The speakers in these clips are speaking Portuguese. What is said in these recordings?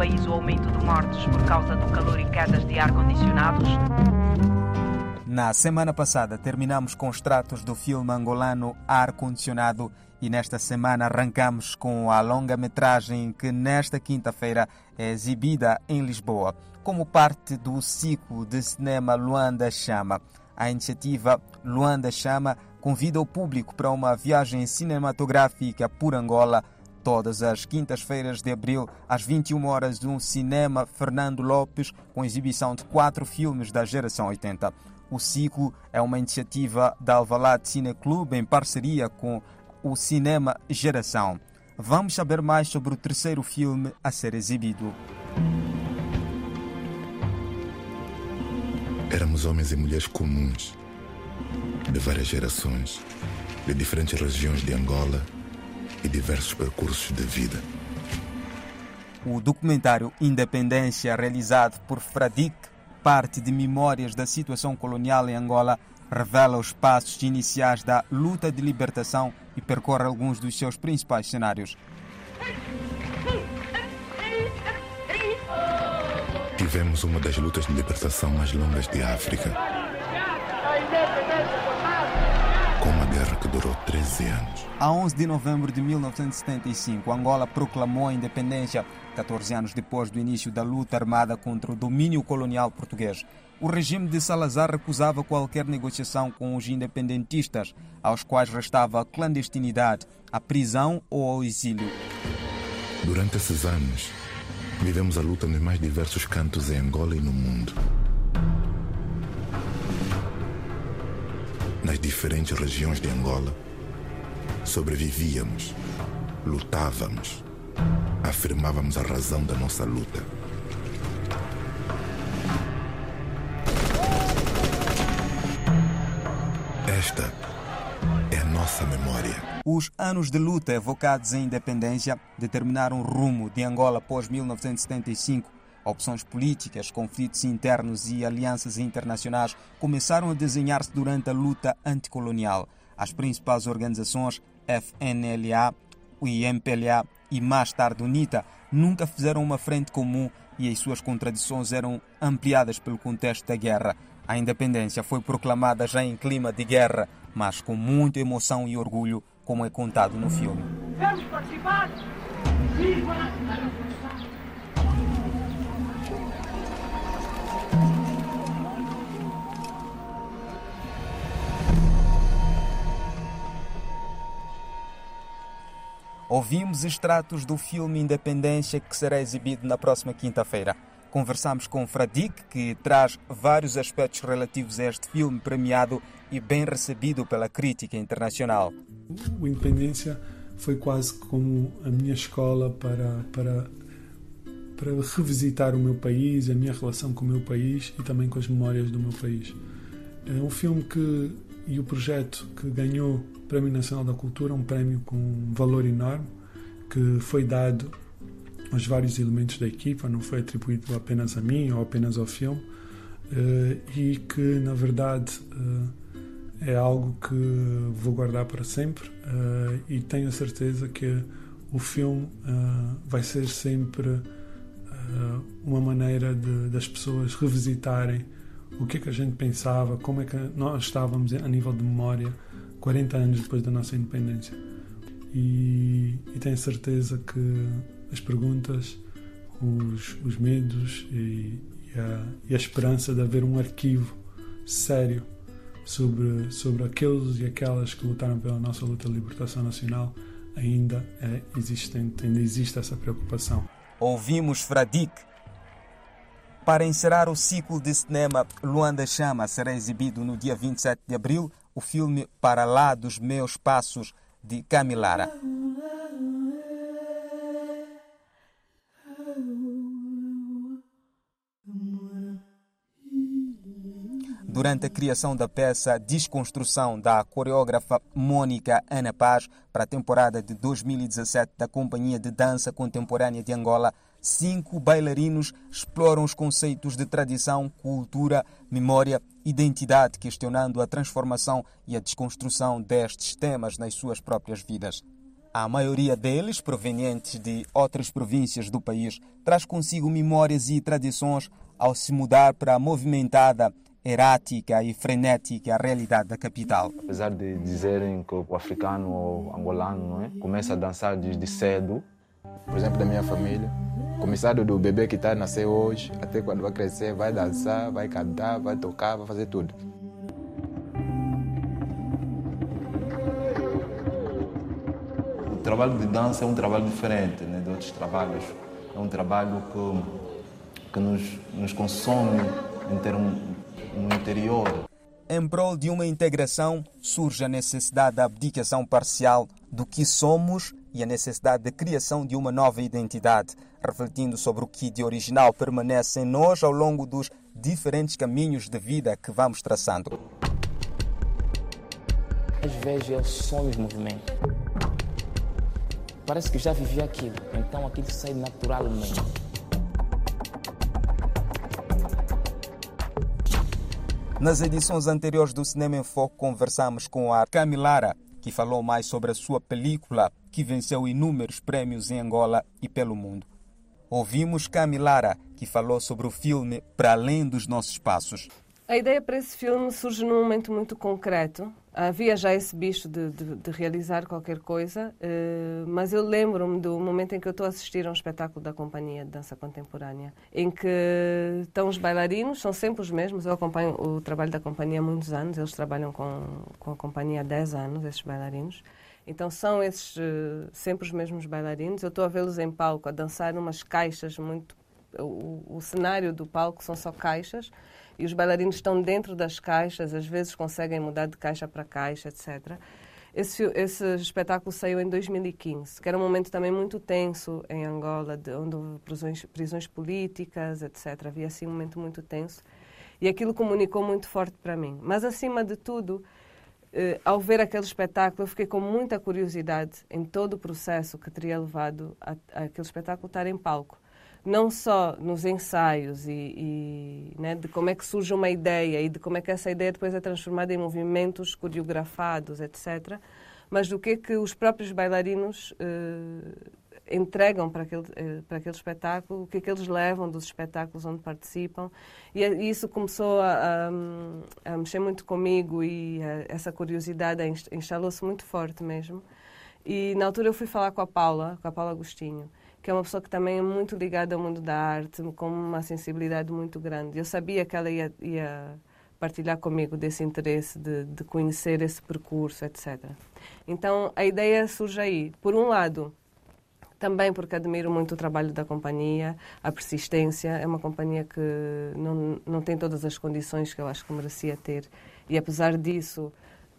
país o aumento de mortes por causa do calor e quedas de ar-condicionados? Na semana passada terminamos com extratos do filme angolano Ar Condicionado e nesta semana arrancamos com a longa-metragem que nesta quinta-feira é exibida em Lisboa, como parte do ciclo de cinema Luanda Chama. A iniciativa Luanda Chama convida o público para uma viagem cinematográfica por Angola todas as quintas-feiras de abril, às 21 horas, um cinema Fernando Lopes, com exibição de quatro filmes da geração 80. O ciclo é uma iniciativa da Alvalade Cine Clube em parceria com o Cinema Geração. Vamos saber mais sobre o terceiro filme a ser exibido. Éramos homens e mulheres comuns, de várias gerações, de diferentes regiões de Angola e diversos percursos de vida. O documentário Independência, realizado por Fradic, parte de memórias da situação colonial em Angola, revela os passos iniciais da luta de libertação e percorre alguns dos seus principais cenários. Tivemos uma das lutas de libertação mais longas de África. Durou 13 anos. A 11 de novembro de 1975, Angola proclamou a independência, 14 anos depois do início da luta armada contra o domínio colonial português. O regime de Salazar recusava qualquer negociação com os independentistas, aos quais restava a clandestinidade, a prisão ou ao exílio. Durante esses anos, vivemos a luta nos mais diversos cantos em Angola e no mundo. Nas diferentes regiões de Angola, sobrevivíamos, lutávamos, afirmávamos a razão da nossa luta. Esta é a nossa memória. Os anos de luta evocados em independência determinaram o rumo de Angola após 1975. Opções políticas, conflitos internos e alianças internacionais começaram a desenhar-se durante a luta anticolonial. As principais organizações, FNLA, o IMPLA e mais tarde UNITA, nunca fizeram uma frente comum e as suas contradições eram ampliadas pelo contexto da guerra. A independência foi proclamada já em clima de guerra, mas com muita emoção e orgulho, como é contado no filme. Vamos participar! Ouvimos extratos do filme Independência que será exibido na próxima quinta-feira. Conversamos com Fradic, que traz vários aspectos relativos a este filme premiado e bem recebido pela crítica internacional. O Independência foi quase como a minha escola para, para, para revisitar o meu país, a minha relação com o meu país e também com as memórias do meu país. É um filme que, e o projeto que ganhou o Prémio Nacional da Cultura, um prémio com um valor enorme, que foi dado os vários elementos da equipa, não foi atribuído apenas a mim ou apenas ao filme, uh, e que na verdade uh, é algo que vou guardar para sempre uh, e tenho a certeza que o filme vai ser sempre uma maneira de, das pessoas revisitarem o que é que a gente pensava, como é que nós estávamos a nível de memória 40 anos depois da nossa independência. E, e tenho certeza que as perguntas, os, os medos e, e, a, e, a, esperança de haver um arquivo sério sobre, sobre aqueles e aquelas que lutaram pela nossa luta de libertação nacional ainda é existente, ainda existe essa preocupação. Ouvimos Fradic. Para encerrar o ciclo de cinema Luanda Chama será exibido no dia 27 de abril o filme Para Lá dos Meus Passos de Camilara. durante a criação da peça Desconstrução da coreógrafa Mônica Ana Paz para a temporada de 2017 da Companhia de Dança Contemporânea de Angola, cinco bailarinos exploram os conceitos de tradição, cultura, memória, identidade, questionando a transformação e a desconstrução destes temas nas suas próprias vidas. A maioria deles, provenientes de outras províncias do país, traz consigo memórias e tradições ao se mudar para a movimentada, errática e frenética realidade da capital. Apesar de dizerem que o africano ou angolano é? começa a dançar desde cedo, por exemplo, da minha família, começado do bebê que está a nascer hoje, até quando vai crescer, vai dançar, vai cantar, vai tocar, vai fazer tudo. O trabalho de dança é um trabalho diferente né, de outros trabalhos. É um trabalho que, que nos, nos consome em termos no interior. Em prol de uma integração, surge a necessidade da abdicação parcial do que somos e a necessidade de criação de uma nova identidade, refletindo sobre o que de original permanece em nós ao longo dos diferentes caminhos de vida que vamos traçando. Às vezes eu sonho os movimentos. Parece que já vivi aquilo, então aquilo sai naturalmente. Nas edições anteriores do Cinema em Foco, conversamos com a Camilara, que falou mais sobre a sua película, que venceu inúmeros prêmios em Angola e pelo mundo. Ouvimos Camilara, que falou sobre o filme Para Além dos Nossos Passos. A ideia para esse filme surge num momento muito concreto. Havia já esse bicho de, de, de realizar qualquer coisa, uh, mas eu lembro-me do momento em que eu estou a assistir a um espetáculo da Companhia de Dança Contemporânea, em que estão os bailarinos, são sempre os mesmos. Eu acompanho o trabalho da companhia há muitos anos, eles trabalham com, com a companhia há 10 anos, esses bailarinos. Então são esses uh, sempre os mesmos bailarinos. Eu estou a vê-los em palco a dançar umas caixas muito. O, o cenário do palco são só caixas e os bailarinos estão dentro das caixas, às vezes conseguem mudar de caixa para caixa, etc. Esse, esse espetáculo saiu em 2015, que era um momento também muito tenso em Angola, de, onde houve prisões, prisões políticas, etc. Havia assim um momento muito tenso. E aquilo comunicou muito forte para mim. Mas, acima de tudo, eh, ao ver aquele espetáculo, eu fiquei com muita curiosidade em todo o processo que teria levado a, a aquele espetáculo estar em palco não só nos ensaios e, e né, de como é que surge uma ideia e de como é que essa ideia depois é transformada em movimentos coreografados, etc., mas do que é que os próprios bailarinos eh, entregam para aquele, eh, para aquele espetáculo, o que é que eles levam dos espetáculos onde participam. E, e isso começou a, a, a, mexer muito comigo e a, essa curiosidade instalou-se muito forte mesmo. E na altura eu fui falar com a Paula, com a Paula Agostinho, que é uma pessoa que também é muito ligada ao mundo da arte, com uma sensibilidade muito grande. Eu sabia que ela ia, ia partilhar comigo desse interesse de, de, conhecer esse percurso, etc. Então, a ideia surge aí. Por um lado, também porque admiro muito o trabalho da companhia, a persistência. É uma companhia que não, não tem todas as condições que eu acho que merecia ter. E, apesar disso,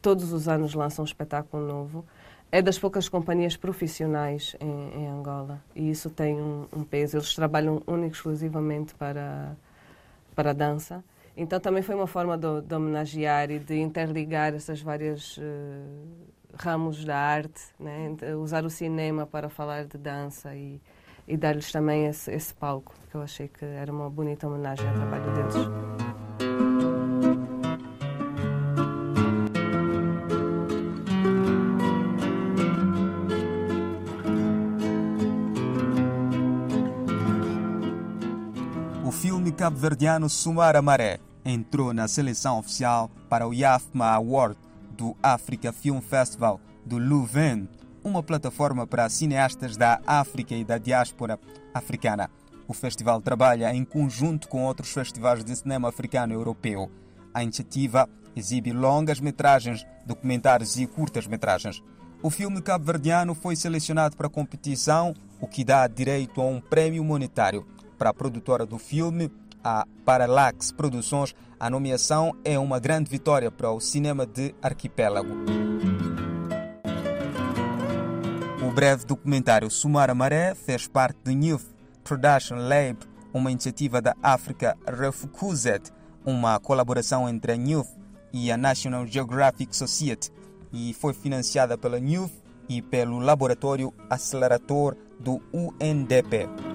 todos os anos lança um espetáculo novo é das poucas companhias profissionais em, em Angola e isso tem um, um, peso. Eles trabalham único exclusivamente para, para a dança. Então também foi uma forma de, de homenagear e de interligar essas várias uh, ramos da arte, né? usar o cinema para falar de dança e, e dar-lhes também esse, esse palco, que eu achei que era uma bonita homenagem ao trabalho deles. Cabo-verdiano Sumara Maré entrou na seleção oficial para o IAFMA Award do Africa Film Festival do Louvain, uma plataforma para cineastas da África e da diáspora africana. O festival trabalha em conjunto com outros festivais de cinema africano e europeu. A iniciativa exibe longas metragens, documentários e curtas metragens. O filme cabo-verdiano foi selecionado para a competição, o que dá direito a um prêmio monetário. Para a produtora do filme, a Parallax Produções, a nomeação é uma grande vitória para o cinema de arquipélago. O breve documentário Sumar Maré fez parte do Youth Production Lab, uma iniciativa da Africa Refuguzet, uma colaboração entre a Youth e a National Geographic Society, e foi financiada pela Youth e pelo Laboratório Acelerador do UNDP.